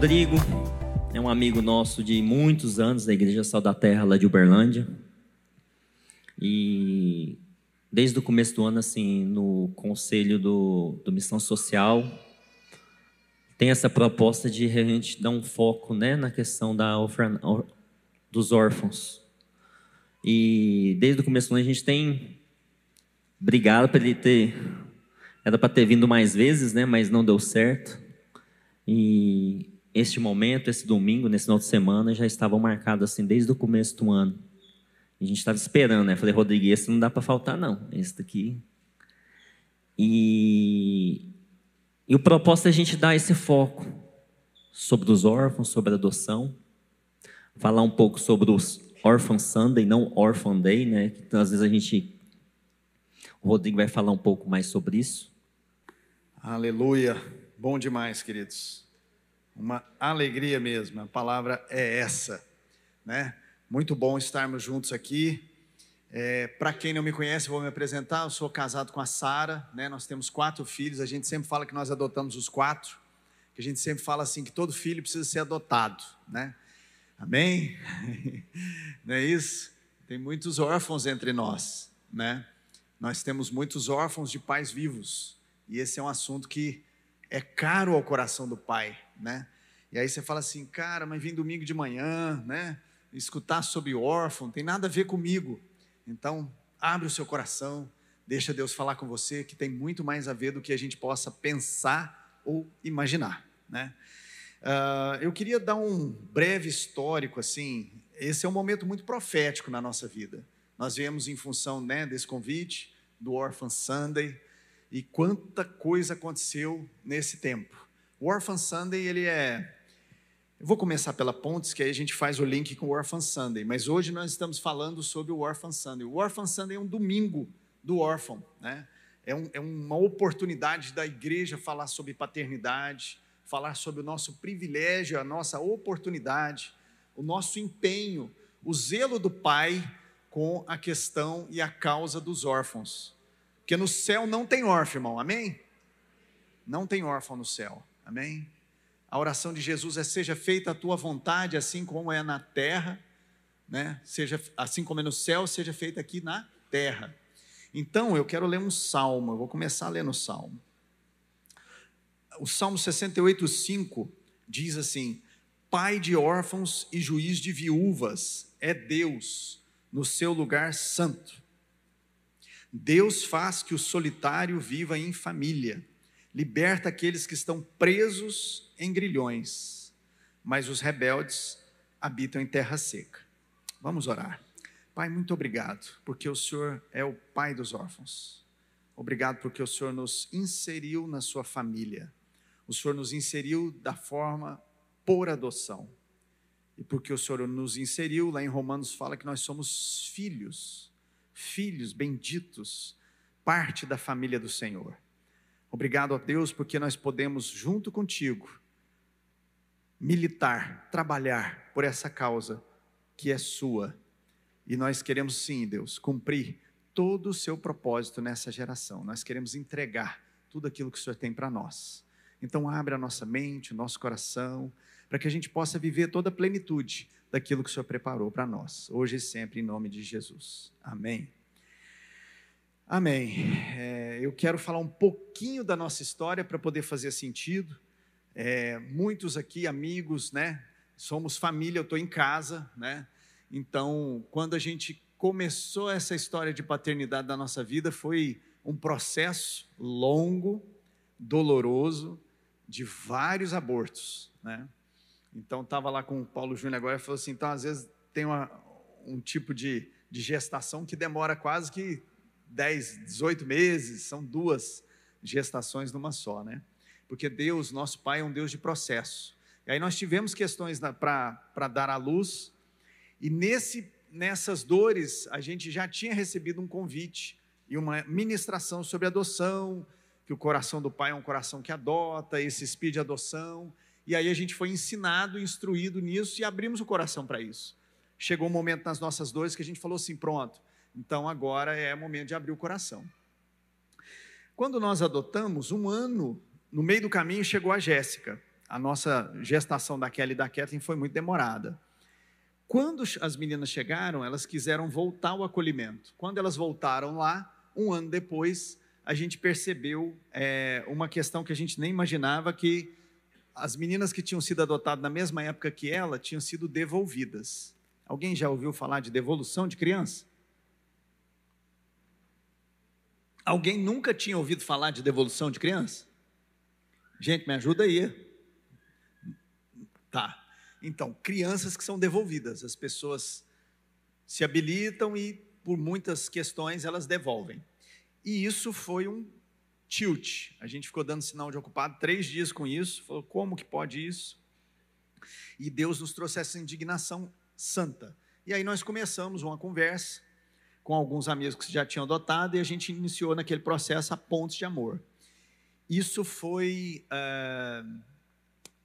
Rodrigo é um amigo nosso de muitos anos da Igreja Sal da Terra, lá de Uberlândia. E desde o começo do ano, assim, no conselho do, do Missão Social, tem essa proposta de a gente dar um foco né, na questão da dos órfãos. E desde o começo do ano a gente tem brigado para ele ter. Era para ter vindo mais vezes, né, mas não deu certo. E este momento, esse domingo, nesse final de semana, já estavam marcados assim desde o começo do ano. A gente estava esperando, né? Falei, Rodrigo, esse não dá para faltar, não. Esse daqui. E e o propósito é a gente dar esse foco sobre os órfãos, sobre a adoção, falar um pouco sobre os Orphan Sunday, não Orphan Day, né? Que às vezes a gente, o Rodrigo vai falar um pouco mais sobre isso. Aleluia, bom demais, queridos. Uma alegria mesmo. A palavra é essa, né? Muito bom estarmos juntos aqui. É, Para quem não me conhece, vou me apresentar. Eu sou casado com a Sara, né? Nós temos quatro filhos. A gente sempre fala que nós adotamos os quatro. Que a gente sempre fala assim que todo filho precisa ser adotado, né? Amém? não é isso? Tem muitos órfãos entre nós, né? Nós temos muitos órfãos de pais vivos. E esse é um assunto que é caro ao coração do pai, né? E aí você fala assim, cara, mas vim domingo de manhã, né? Escutar sobre órfão, tem nada a ver comigo. Então, abre o seu coração, deixa Deus falar com você, que tem muito mais a ver do que a gente possa pensar ou imaginar, né? Uh, eu queria dar um breve histórico, assim. Esse é um momento muito profético na nossa vida. Nós viemos em função né, desse convite, do Orphan Sunday, e quanta coisa aconteceu nesse tempo. O Orphan Sunday, ele é eu vou começar pela Pontes, que aí a gente faz o link com o Orphan Sunday, mas hoje nós estamos falando sobre o Orphan Sunday. O Orphan Sunday é um domingo do órfão, né? É, um, é uma oportunidade da igreja falar sobre paternidade, falar sobre o nosso privilégio, a nossa oportunidade, o nosso empenho, o zelo do Pai com a questão e a causa dos órfãos. Porque no céu não tem órfão, irmão, amém? Não tem órfão no céu, amém? A oração de Jesus é: seja feita a tua vontade, assim como é na terra, né? Seja assim como é no céu, seja feita aqui na terra. Então, eu quero ler um salmo, eu vou começar ler no salmo. O Salmo 68, 5 diz assim: Pai de órfãos e juiz de viúvas é Deus no seu lugar santo. Deus faz que o solitário viva em família liberta aqueles que estão presos em grilhões, mas os rebeldes habitam em terra seca. Vamos orar. Pai, muito obrigado, porque o Senhor é o pai dos órfãos. Obrigado porque o Senhor nos inseriu na sua família. O Senhor nos inseriu da forma por adoção. E porque o Senhor nos inseriu, lá em Romanos fala que nós somos filhos, filhos benditos, parte da família do Senhor. Obrigado a Deus porque nós podemos, junto contigo, militar, trabalhar por essa causa que é sua. E nós queremos sim, Deus, cumprir todo o seu propósito nessa geração. Nós queremos entregar tudo aquilo que o Senhor tem para nós. Então, abre a nossa mente, o nosso coração, para que a gente possa viver toda a plenitude daquilo que o Senhor preparou para nós, hoje e sempre, em nome de Jesus. Amém. Amém. É, eu quero falar um pouquinho da nossa história para poder fazer sentido. É, muitos aqui, amigos, né? Somos família, eu estou em casa, né? Então, quando a gente começou essa história de paternidade da nossa vida, foi um processo longo, doloroso, de vários abortos, né? Então, estava lá com o Paulo Júnior agora e falou assim: então, às vezes tem uma, um tipo de, de gestação que demora quase que 10, 18 meses, são duas gestações numa só, né? Porque Deus, nosso Pai, é um Deus de processo. E aí nós tivemos questões para dar à luz, e nesse, nessas dores a gente já tinha recebido um convite e uma ministração sobre adoção, que o coração do Pai é um coração que adota, esse espírito de adoção, e aí a gente foi ensinado, instruído nisso e abrimos o coração para isso. Chegou um momento nas nossas dores que a gente falou assim: pronto, então agora é momento de abrir o coração. Quando nós adotamos, um ano, no meio do caminho chegou a Jéssica. A nossa gestação da Kelly e da Kathleen foi muito demorada. Quando as meninas chegaram, elas quiseram voltar ao acolhimento. Quando elas voltaram lá, um ano depois, a gente percebeu é, uma questão que a gente nem imaginava que as meninas que tinham sido adotadas na mesma época que ela tinham sido devolvidas. Alguém já ouviu falar de devolução de criança? Alguém nunca tinha ouvido falar de devolução de criança? Gente, me ajuda aí. Tá. Então, crianças que são devolvidas, as pessoas se habilitam e, por muitas questões, elas devolvem. E isso foi um tilt. A gente ficou dando sinal de ocupado três dias com isso. Falou, como que pode isso? E Deus nos trouxe essa indignação santa. E aí nós começamos uma conversa com alguns amigos que já tinham adotado e a gente iniciou naquele processo a pontes de amor. Isso foi uh,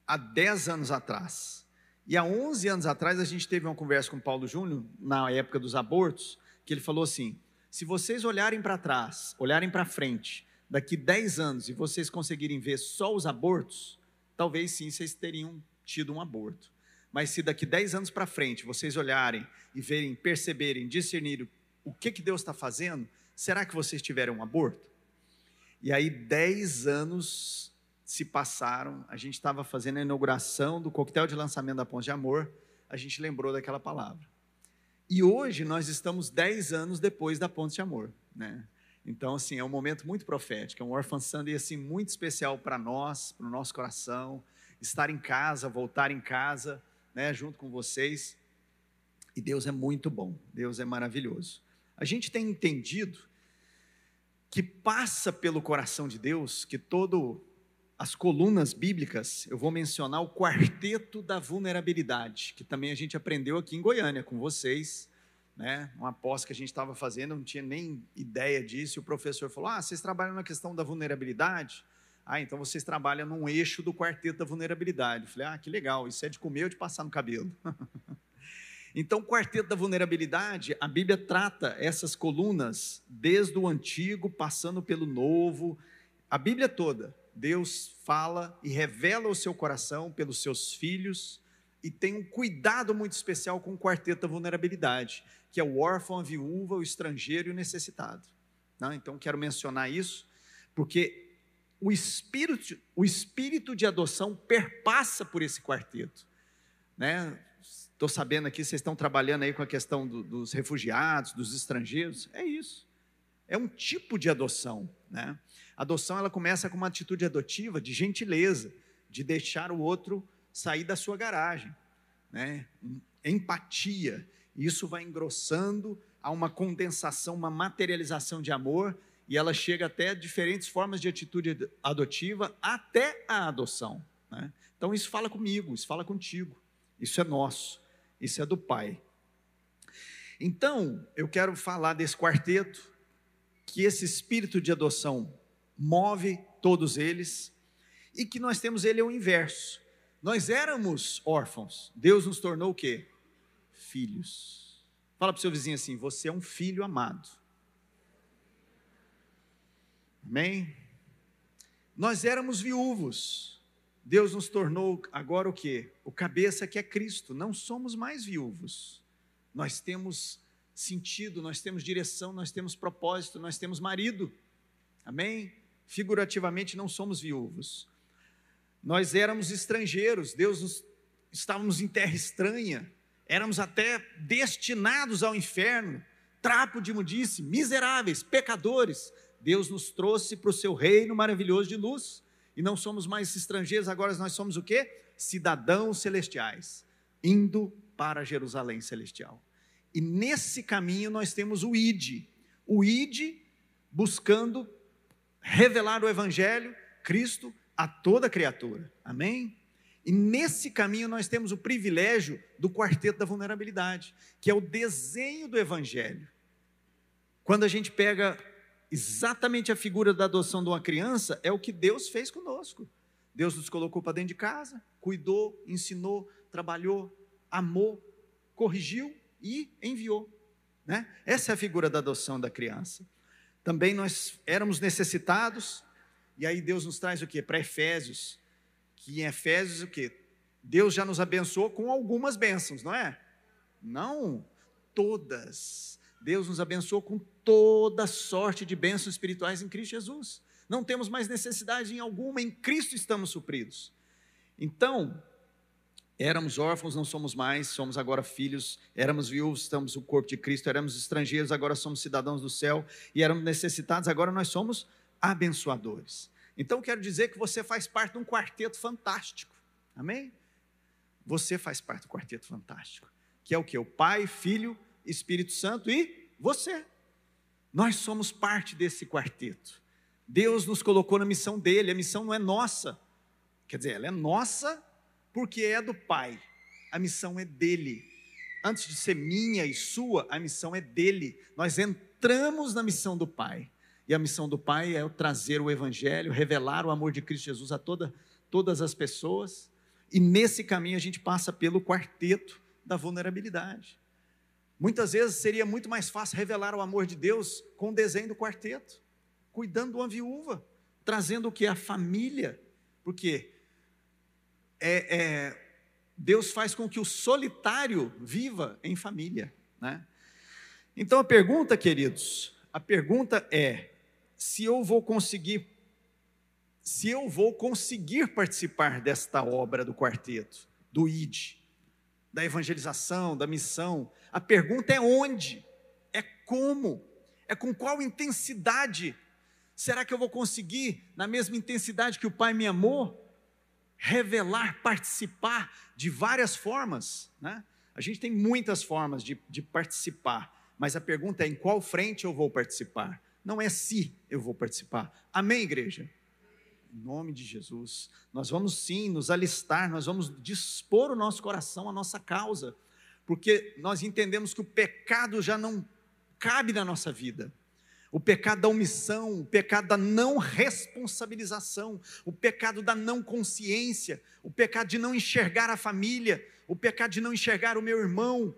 há 10 anos atrás. E há 11 anos atrás a gente teve uma conversa com Paulo Júnior, na época dos abortos, que ele falou assim: se vocês olharem para trás, olharem para frente, daqui 10 anos e vocês conseguirem ver só os abortos, talvez sim vocês teriam tido um aborto. Mas se daqui 10 anos para frente vocês olharem e verem, perceberem, discernirem o que, que Deus está fazendo, será que vocês tiveram um aborto? E aí, 10 anos se passaram, a gente estava fazendo a inauguração do coquetel de lançamento da Ponte de Amor, a gente lembrou daquela palavra. E hoje nós estamos 10 anos depois da Ponte de Amor, né? Então, assim, é um momento muito profético, é um Orphan Sunday, assim, muito especial para nós, para o nosso coração, estar em casa, voltar em casa, né, junto com vocês. E Deus é muito bom, Deus é maravilhoso. A gente tem entendido que passa pelo coração de Deus que todo as colunas bíblicas, eu vou mencionar o quarteto da vulnerabilidade, que também a gente aprendeu aqui em Goiânia com vocês, né? Uma pós que a gente estava fazendo, não tinha nem ideia disso, e o professor falou: "Ah, vocês trabalham na questão da vulnerabilidade?" Ah, então vocês trabalham num eixo do quarteto da vulnerabilidade. Eu falei: "Ah, que legal, isso é de comer ou de passar no cabelo?" Então, o quarteto da vulnerabilidade, a Bíblia trata essas colunas desde o antigo, passando pelo novo, a Bíblia toda Deus fala e revela o seu coração pelos seus filhos e tem um cuidado muito especial com o quarteto da vulnerabilidade, que é o órfão, a viúva, o estrangeiro e o necessitado. Não? Então, quero mencionar isso, porque o espírito, o espírito de adoção perpassa por esse quarteto. Né? Estou sabendo aqui, vocês estão trabalhando aí com a questão do, dos refugiados, dos estrangeiros. É isso. É um tipo de adoção. Né? Adoção ela começa com uma atitude adotiva de gentileza, de deixar o outro sair da sua garagem, né? empatia. Isso vai engrossando a uma condensação, uma materialização de amor, e ela chega até diferentes formas de atitude adotiva, até a adoção. Né? Então, isso fala comigo, isso fala contigo, isso é nosso, isso é do Pai. Então, eu quero falar desse quarteto, que esse espírito de adoção move todos eles, e que nós temos ele ao inverso. Nós éramos órfãos, Deus nos tornou o quê? Filhos. Fala para o seu vizinho assim: você é um filho amado. Amém? Nós éramos viúvos, Deus nos tornou agora o quê? O cabeça que é Cristo. Não somos mais viúvos. Nós temos sentido, nós temos direção, nós temos propósito, nós temos marido. Amém? figurativamente não somos viúvos. Nós éramos estrangeiros, Deus nos, estávamos em terra estranha, éramos até destinados ao inferno, trapo de imundice, miseráveis, pecadores. Deus nos trouxe para o seu reino maravilhoso de luz, e não somos mais estrangeiros, agora nós somos o quê? Cidadãos celestiais, indo para Jerusalém celestial. E nesse caminho nós temos o ID, o ID buscando revelar o Evangelho, Cristo, a toda criatura. Amém? E nesse caminho nós temos o privilégio do quarteto da vulnerabilidade, que é o desenho do Evangelho. Quando a gente pega exatamente a figura da adoção de uma criança, é o que Deus fez conosco. Deus nos colocou para dentro de casa, cuidou, ensinou, trabalhou, amou, corrigiu e enviou. Né? Essa é a figura da adoção da criança. Também nós éramos necessitados, e aí Deus nos traz o que? Para Efésios, que em Efésios o que? Deus já nos abençoou com algumas bênçãos, não é? Não todas. Deus nos abençoou com toda sorte de bênçãos espirituais em Cristo Jesus. Não temos mais necessidade em alguma, em Cristo estamos supridos. Então, éramos órfãos, não somos mais, somos agora filhos, éramos viúvos, estamos no corpo de Cristo, éramos estrangeiros, agora somos cidadãos do céu, e éramos necessitados, agora nós somos abençoadores. Então, quero dizer que você faz parte de um quarteto fantástico, amém? Você faz parte do quarteto fantástico, que é o que? O Pai, Filho, Espírito Santo e você. Nós somos parte desse quarteto. Deus nos colocou na missão dele, a missão não é nossa. Quer dizer, ela é nossa porque é do Pai. A missão é dele. Antes de ser minha e sua, a missão é dele. Nós entramos na missão do Pai. E a missão do Pai é trazer o Evangelho, revelar o amor de Cristo Jesus a toda, todas as pessoas. E nesse caminho a gente passa pelo quarteto da vulnerabilidade. Muitas vezes seria muito mais fácil revelar o amor de Deus com o desenho do quarteto, cuidando de uma viúva, trazendo o que? A família. Porque é, é, Deus faz com que o solitário viva em família. Né? Então a pergunta, queridos, a pergunta é: se eu vou conseguir, se eu vou conseguir participar desta obra do quarteto, do ID, da evangelização, da missão. A pergunta é onde, é como, é com qual intensidade. Será que eu vou conseguir, na mesma intensidade que o Pai me amou, revelar, participar de várias formas? Né? A gente tem muitas formas de, de participar, mas a pergunta é em qual frente eu vou participar. Não é se eu vou participar. Amém, igreja? Em nome de Jesus. Nós vamos sim nos alistar, nós vamos dispor o nosso coração à nossa causa, porque nós entendemos que o pecado já não cabe na nossa vida. O pecado da omissão, o pecado da não responsabilização, o pecado da não consciência, o pecado de não enxergar a família, o pecado de não enxergar o meu irmão.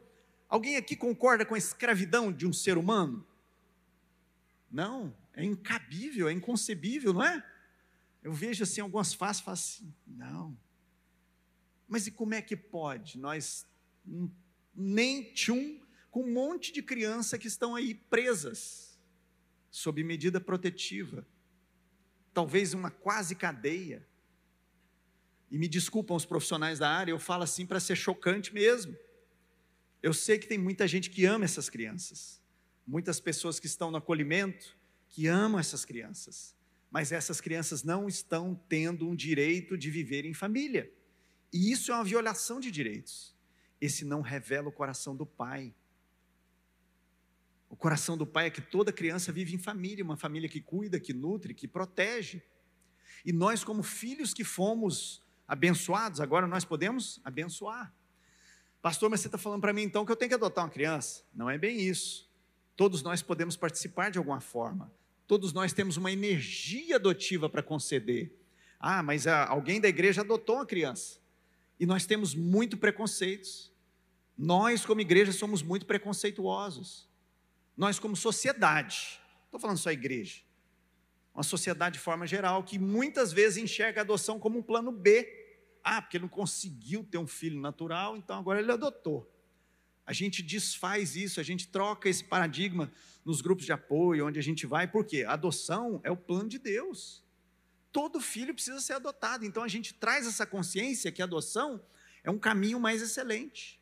Alguém aqui concorda com a escravidão de um ser humano? Não, é incabível, é inconcebível, não é? Eu vejo assim algumas faces falo assim, não. Mas e como é que pode? Nós nem tchum com um monte de criança que estão aí presas sob medida protetiva. Talvez uma quase cadeia. E me desculpam os profissionais da área, eu falo assim para ser chocante mesmo. Eu sei que tem muita gente que ama essas crianças. Muitas pessoas que estão no acolhimento que amam essas crianças mas essas crianças não estão tendo um direito de viver em família. E isso é uma violação de direitos. Esse não revela o coração do pai. O coração do pai é que toda criança vive em família, uma família que cuida, que nutre, que protege. E nós, como filhos que fomos abençoados, agora nós podemos abençoar. Pastor, mas você está falando para mim então que eu tenho que adotar uma criança? Não é bem isso. Todos nós podemos participar de alguma forma. Todos nós temos uma energia adotiva para conceder. Ah, mas alguém da igreja adotou uma criança. E nós temos muito preconceitos. Nós, como igreja, somos muito preconceituosos. Nós, como sociedade, estou falando só igreja, uma sociedade de forma geral, que muitas vezes enxerga a adoção como um plano B. Ah, porque ele não conseguiu ter um filho natural, então agora ele adotou. A gente desfaz isso, a gente troca esse paradigma nos grupos de apoio, onde a gente vai, porque a adoção é o plano de Deus. Todo filho precisa ser adotado, então a gente traz essa consciência que a adoção é um caminho mais excelente.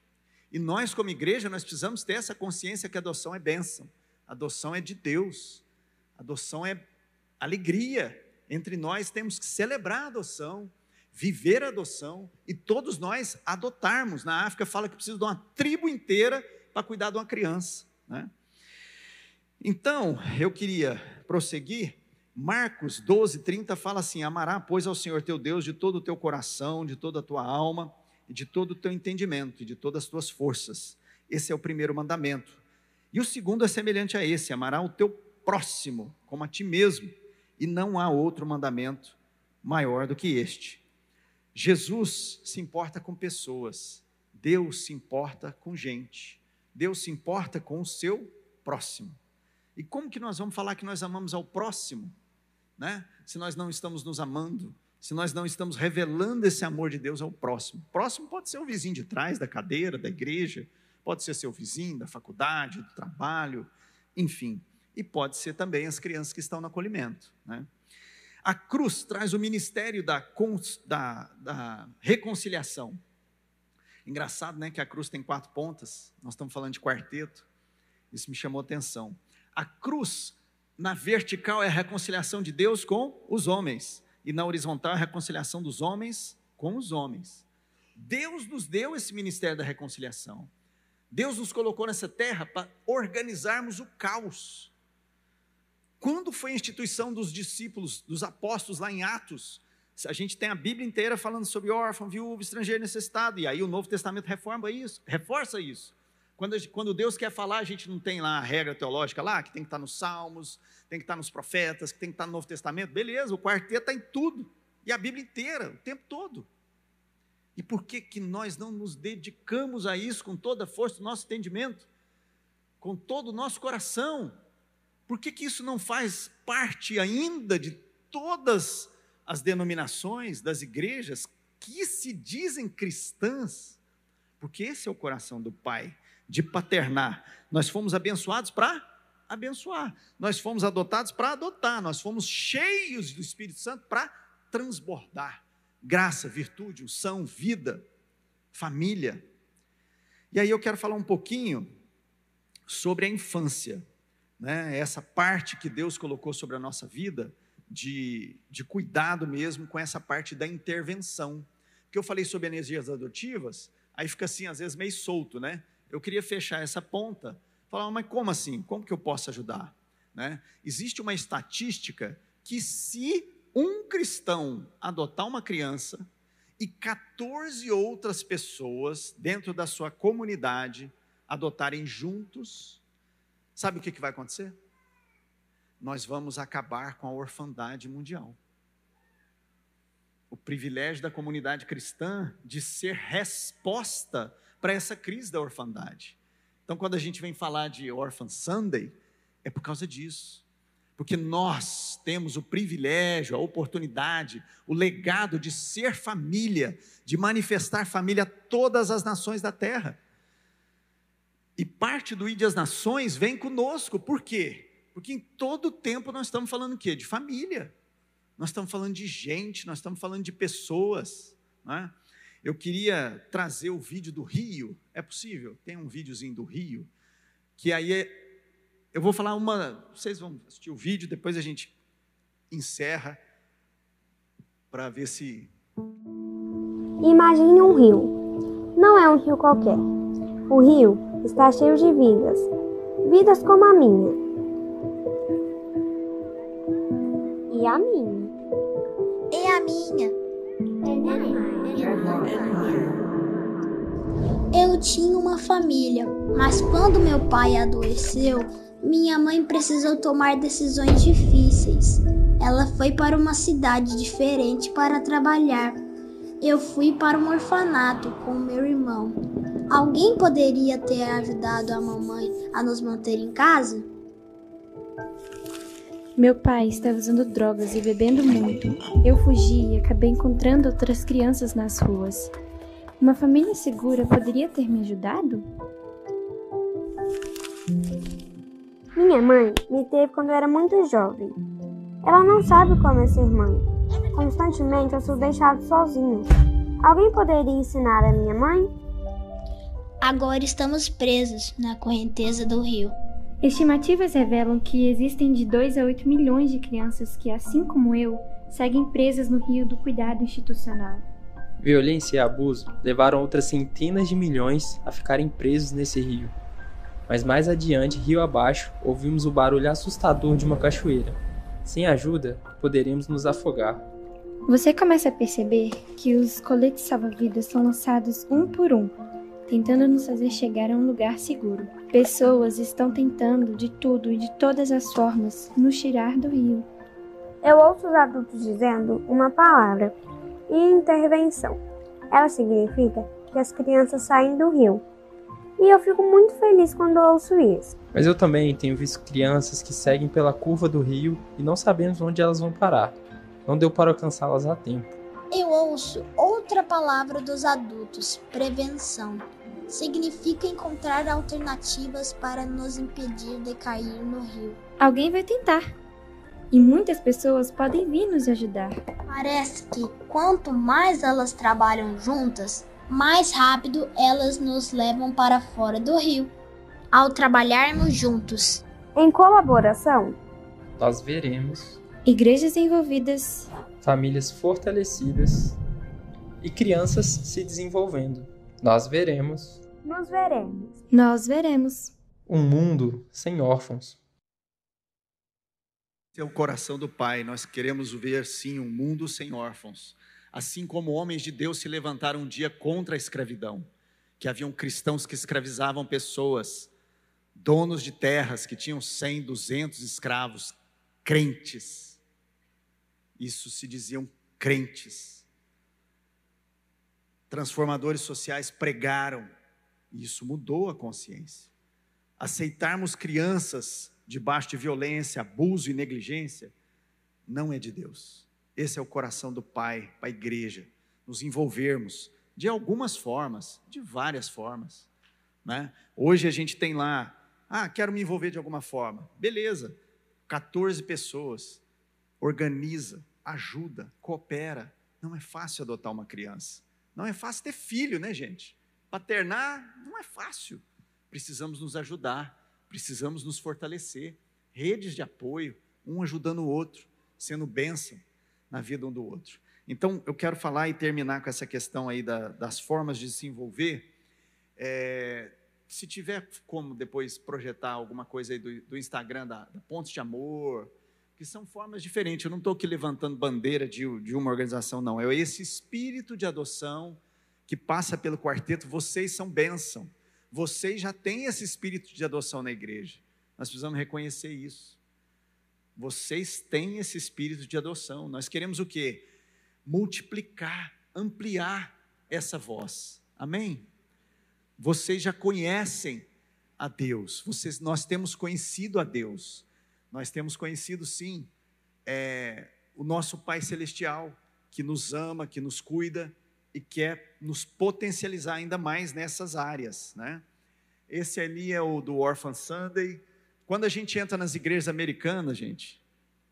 E nós, como igreja, nós precisamos ter essa consciência que a adoção é bênção, a adoção é de Deus, a adoção é alegria. Entre nós temos que celebrar a adoção, viver a adoção e todos nós adotarmos. Na África fala que precisa de uma tribo inteira para cuidar de uma criança. Né? Então, eu queria prosseguir. Marcos 12, 30 fala assim: Amará, pois, ao Senhor teu Deus de todo o teu coração, de toda a tua alma, e de todo o teu entendimento, e de todas as tuas forças. Esse é o primeiro mandamento. E o segundo é semelhante a esse: amará o teu próximo como a ti mesmo. E não há outro mandamento maior do que este. Jesus se importa com pessoas, Deus se importa com gente, Deus se importa com o seu próximo. E como que nós vamos falar que nós amamos ao próximo, né? Se nós não estamos nos amando, se nós não estamos revelando esse amor de Deus ao próximo. Próximo pode ser o vizinho de trás da cadeira, da igreja, pode ser seu vizinho da faculdade, do trabalho, enfim. E pode ser também as crianças que estão no acolhimento, né? A cruz traz o ministério da, da, da reconciliação. Engraçado, né, que a cruz tem quatro pontas. Nós estamos falando de quarteto. Isso me chamou atenção. A cruz, na vertical, é a reconciliação de Deus com os homens. E na horizontal, é a reconciliação dos homens com os homens. Deus nos deu esse ministério da reconciliação. Deus nos colocou nessa terra para organizarmos o caos. Quando foi a instituição dos discípulos, dos apóstolos lá em Atos? A gente tem a Bíblia inteira falando sobre órfão, viúvo, estrangeiro necessitado, e aí o Novo Testamento reforma isso, reforça isso. Quando, quando Deus quer falar, a gente não tem lá a regra teológica lá, que tem que estar nos Salmos, tem que estar nos profetas, que tem que estar no Novo Testamento. Beleza, o quarteto está em tudo. E a Bíblia inteira, o tempo todo. E por que, que nós não nos dedicamos a isso com toda a força do nosso entendimento? Com todo o nosso coração? Por que, que isso não faz parte ainda de todas as denominações, das igrejas que se dizem cristãs? Porque esse é o coração do Pai, de paternar. Nós fomos abençoados para abençoar, nós fomos adotados para adotar, nós fomos cheios do Espírito Santo para transbordar graça, virtude, unção, vida, família. E aí eu quero falar um pouquinho sobre a infância né, essa parte que Deus colocou sobre a nossa vida, de, de cuidado mesmo com essa parte da intervenção. Porque eu falei sobre energias adotivas, aí fica assim, às vezes meio solto, né? Eu queria fechar essa ponta, falar, mas como assim? Como que eu posso ajudar? Né? Existe uma estatística que se um cristão adotar uma criança e 14 outras pessoas dentro da sua comunidade adotarem juntos, Sabe o que, que vai acontecer? Nós vamos acabar com a orfandade mundial. O privilégio da comunidade cristã de ser resposta para essa crise da orfandade. Então, quando a gente vem falar de Orphan Sunday, é por causa disso. Porque nós temos o privilégio, a oportunidade, o legado de ser família, de manifestar família a todas as nações da terra. E parte do Ide Nações vem conosco. Por quê? Porque em todo tempo nós estamos falando o quê? De família. Nós estamos falando de gente, nós estamos falando de pessoas. É? Eu queria trazer o vídeo do Rio. É possível? Tem um videozinho do Rio. Que aí é, eu vou falar uma. Vocês vão assistir o vídeo, depois a gente encerra para ver se. Imagine um rio. Não é um rio qualquer. O rio está cheio de vidas, vidas como a minha. E a minha. E a minha. Eu tinha uma família, mas quando meu pai adoeceu, minha mãe precisou tomar decisões difíceis. Ela foi para uma cidade diferente para trabalhar. Eu fui para um orfanato com meu irmão. Alguém poderia ter ajudado a mamãe a nos manter em casa? Meu pai estava usando drogas e bebendo muito. Eu fugi e acabei encontrando outras crianças nas ruas. Uma família segura poderia ter me ajudado? Minha mãe me teve quando eu era muito jovem. Ela não sabe como é ser mãe. Constantemente eu sou deixado sozinho. Alguém poderia ensinar a minha mãe? Agora estamos presos na correnteza do rio. Estimativas revelam que existem de 2 a 8 milhões de crianças que, assim como eu, seguem presas no rio do cuidado institucional. Violência e abuso levaram outras centenas de milhões a ficarem presos nesse rio. Mas mais adiante, rio abaixo, ouvimos o barulho assustador de uma cachoeira. Sem ajuda, poderíamos nos afogar. Você começa a perceber que os coletes salva-vidas são lançados um por um, tentando nos fazer chegar a um lugar seguro. Pessoas estão tentando de tudo e de todas as formas nos tirar do rio. Eu ouço os adultos dizendo uma palavra: intervenção. Ela significa que as crianças saem do rio. E eu fico muito feliz quando ouço isso. Mas eu também tenho visto crianças que seguem pela curva do rio e não sabemos onde elas vão parar. Não deu para alcançá-las a tempo. Eu ouço outra palavra dos adultos: prevenção. Significa encontrar alternativas para nos impedir de cair no rio. Alguém vai tentar. E muitas pessoas podem vir nos ajudar. Parece que quanto mais elas trabalham juntas, mais rápido elas nos levam para fora do rio. Ao trabalharmos juntos, Em colaboração, Nós veremos Igrejas envolvidas, famílias fortalecidas e crianças se desenvolvendo. Nós veremos nos veremos. nós veremos. um mundo sem órfãos. Esse é o coração do Pai. Nós queremos ver, sim, um mundo sem órfãos. Assim como homens de Deus se levantaram um dia contra a escravidão, que haviam cristãos que escravizavam pessoas, donos de terras que tinham 100, 200 escravos, crentes. Isso se diziam crentes. Transformadores sociais pregaram, e isso mudou a consciência. Aceitarmos crianças debaixo de violência, abuso e negligência, não é de Deus. Esse é o coração do Pai, para a igreja, nos envolvermos de algumas formas, de várias formas. Né? Hoje a gente tem lá, ah, quero me envolver de alguma forma. Beleza, 14 pessoas, organiza, ajuda, coopera. Não é fácil adotar uma criança. Não é fácil ter filho, né, gente? Paternar não é fácil. Precisamos nos ajudar precisamos nos fortalecer. Redes de apoio, um ajudando o outro, sendo bênção na vida um do outro. Então, eu quero falar e terminar com essa questão aí da, das formas de se envolver. É, se tiver como depois projetar alguma coisa aí do, do Instagram da, da Pontos de Amor, que são formas diferentes. Eu não estou aqui levantando bandeira de, de uma organização, não. É esse espírito de adoção que passa pelo quarteto. Vocês são bênção vocês já têm esse espírito de adoção na igreja. Nós precisamos reconhecer isso. Vocês têm esse espírito de adoção. Nós queremos o quê? Multiplicar, ampliar essa voz. Amém? Vocês já conhecem a Deus. Vocês, nós temos conhecido a Deus. Nós temos conhecido, sim, é, o nosso Pai Celestial, que nos ama, que nos cuida e quer nos potencializar ainda mais nessas áreas, né? Esse ali é o do Orphan Sunday. Quando a gente entra nas igrejas americanas, gente,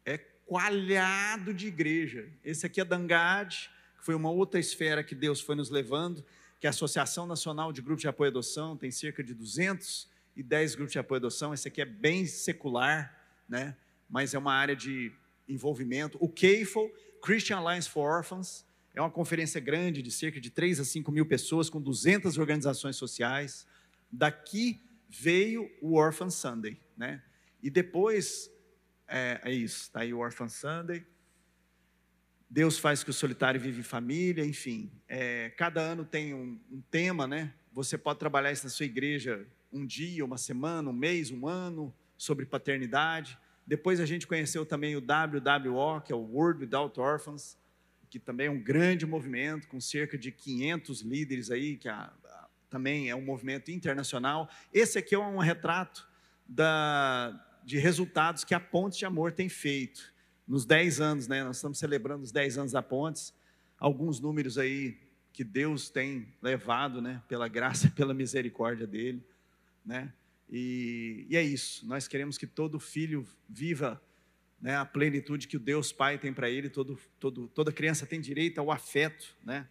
é coalhado de igreja. Esse aqui é Dangad, que foi uma outra esfera que Deus foi nos levando, que é a Associação Nacional de Grupos de Apoio à Adoção, tem cerca de 210 grupos de apoio à adoção. Esse aqui é bem secular, né? Mas é uma área de envolvimento. O CAFO, Christian Alliance for Orphans, é uma conferência grande de cerca de 3 a 5 mil pessoas, com 200 organizações sociais. Daqui veio o Orphan Sunday, né? E depois, é, é isso, está aí o Orphan Sunday. Deus faz que o solitário vive em família, enfim. É, cada ano tem um, um tema, né? Você pode trabalhar isso na sua igreja um dia, uma semana, um mês, um ano, sobre paternidade. Depois a gente conheceu também o WWO, que é o World Without Orphans, que também é um grande movimento, com cerca de 500 líderes aí, que a, a, também é um movimento internacional. Esse aqui é um retrato da, de resultados que a Pontes de Amor tem feito. Nos 10 anos, né, nós estamos celebrando os 10 anos da Pontes, alguns números aí que Deus tem levado, né, pela graça pela misericórdia dele, né? E, e é isso, nós queremos que todo filho viva né, a plenitude que o Deus Pai tem para ele, todo, todo, toda criança tem direito ao afeto, né?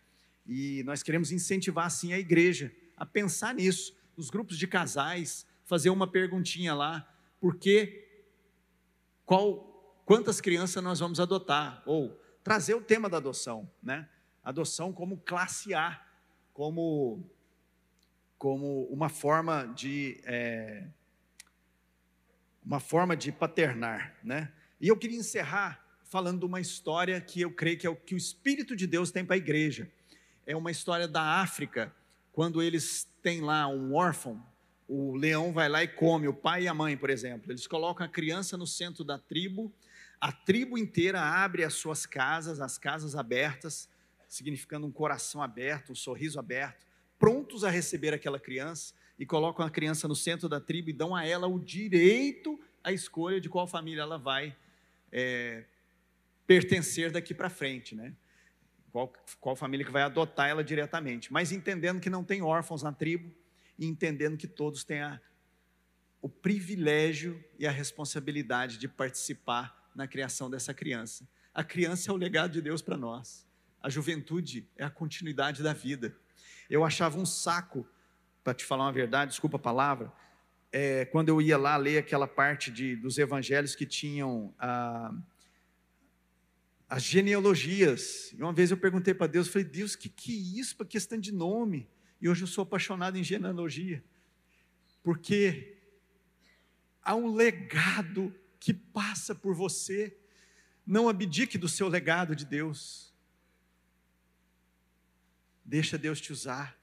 E nós queremos incentivar assim a igreja a pensar nisso, nos grupos de casais, fazer uma perguntinha lá, porque qual, quantas crianças nós vamos adotar ou trazer o tema da adoção, né? Adoção como classe A, como como uma forma de é, uma forma de paternar, né? E eu queria encerrar falando de uma história que eu creio que é o que o Espírito de Deus tem para a igreja. É uma história da África, quando eles têm lá um órfão, o leão vai lá e come, o pai e a mãe, por exemplo. Eles colocam a criança no centro da tribo, a tribo inteira abre as suas casas, as casas abertas, significando um coração aberto, um sorriso aberto, prontos a receber aquela criança. e colocam a criança no centro da tribo e dão a ela o direito à escolha de qual família ela vai é, pertencer daqui para frente, né? Qual, qual família que vai adotar ela diretamente, mas entendendo que não tem órfãos na tribo e entendendo que todos têm a, o privilégio e a responsabilidade de participar na criação dessa criança. A criança é o legado de Deus para nós. A juventude é a continuidade da vida. Eu achava um saco, para te falar uma verdade, desculpa a palavra, é, quando eu ia lá ler aquela parte de, dos evangelhos que tinham as genealogias. E uma vez eu perguntei para Deus, falei, Deus, que que é isso para questão de nome? E hoje eu sou apaixonado em genealogia. Porque há um legado que passa por você. Não abdique do seu legado de Deus. Deixa Deus te usar.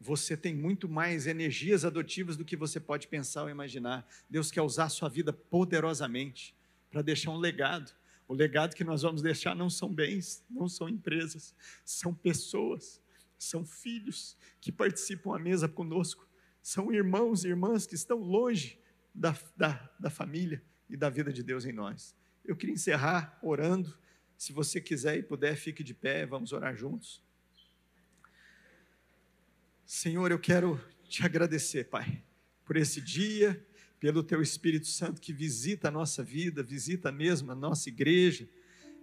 Você tem muito mais energias adotivas do que você pode pensar ou imaginar. Deus quer usar a sua vida poderosamente para deixar um legado. O legado que nós vamos deixar não são bens, não são empresas, são pessoas, são filhos que participam à mesa conosco, são irmãos e irmãs que estão longe da, da, da família e da vida de Deus em nós. Eu queria encerrar orando. Se você quiser e puder, fique de pé, vamos orar juntos. Senhor, eu quero te agradecer, Pai, por esse dia, pelo teu Espírito Santo que visita a nossa vida, visita mesmo a nossa igreja,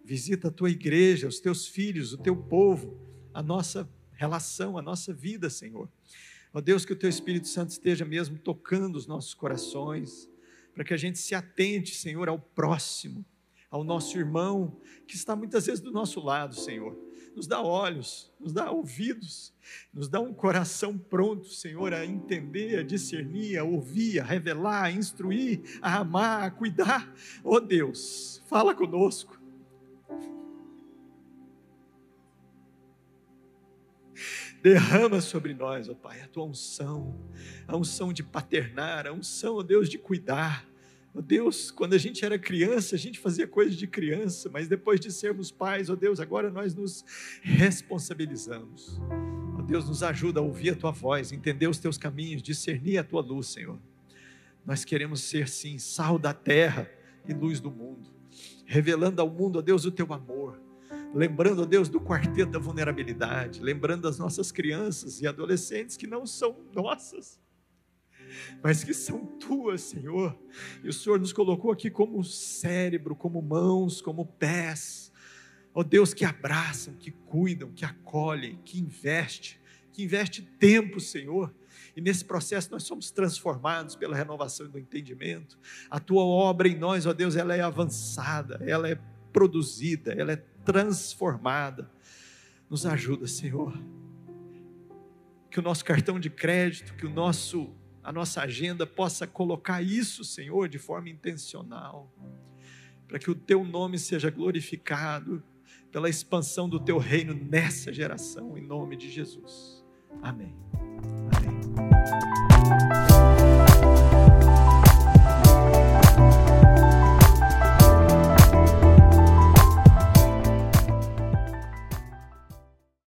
visita a tua igreja, os teus filhos, o teu povo, a nossa relação, a nossa vida, Senhor. Ó Deus, que o teu Espírito Santo esteja mesmo tocando os nossos corações, para que a gente se atente, Senhor, ao próximo, ao nosso irmão que está muitas vezes do nosso lado, Senhor nos dá olhos, nos dá ouvidos, nos dá um coração pronto, Senhor, a entender, a discernir, a ouvir, a revelar, a instruir, a amar, a cuidar. Oh Deus, fala conosco. Derrama sobre nós, ó oh Pai, a tua unção, a unção de paternar, a unção, ó oh Deus, de cuidar Oh Deus, quando a gente era criança, a gente fazia coisas de criança, mas depois de sermos pais, oh Deus, agora nós nos responsabilizamos. Oh Deus, nos ajuda a ouvir a tua voz, entender os teus caminhos, discernir a tua luz, Senhor. Nós queremos ser, sim, sal da terra e luz do mundo, revelando ao mundo, ó Deus, o teu amor, lembrando, ó Deus, do quarteto da vulnerabilidade, lembrando das nossas crianças e adolescentes que não são nossas, mas que são tuas, Senhor. E o Senhor nos colocou aqui como cérebro, como mãos, como pés. Ó oh, Deus, que abraçam, que cuidam, que acolhem, que investe, que investe tempo, Senhor. E nesse processo nós somos transformados pela renovação do entendimento. A tua obra em nós, ó Deus, ela é avançada, ela é produzida, ela é transformada. Nos ajuda, Senhor. Que o nosso cartão de crédito, que o nosso a nossa agenda possa colocar isso, Senhor, de forma intencional, para que o teu nome seja glorificado pela expansão do teu reino nessa geração, em nome de Jesus. Amém.